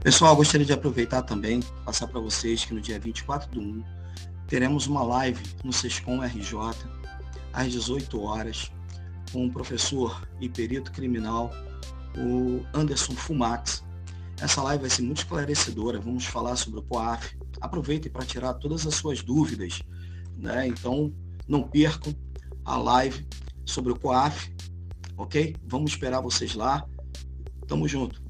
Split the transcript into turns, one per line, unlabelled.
Pessoal, gostaria de aproveitar também, passar para vocês que no dia 24 do 1 teremos uma live no Sescom RJ, às 18 horas, com o professor e perito criminal, o Anderson Fumax. Essa live vai ser muito esclarecedora, vamos falar sobre o COAF. Aproveitem para tirar todas as suas dúvidas, né? Então, não percam a live sobre o COAF, ok? Vamos esperar vocês lá. Tamo junto.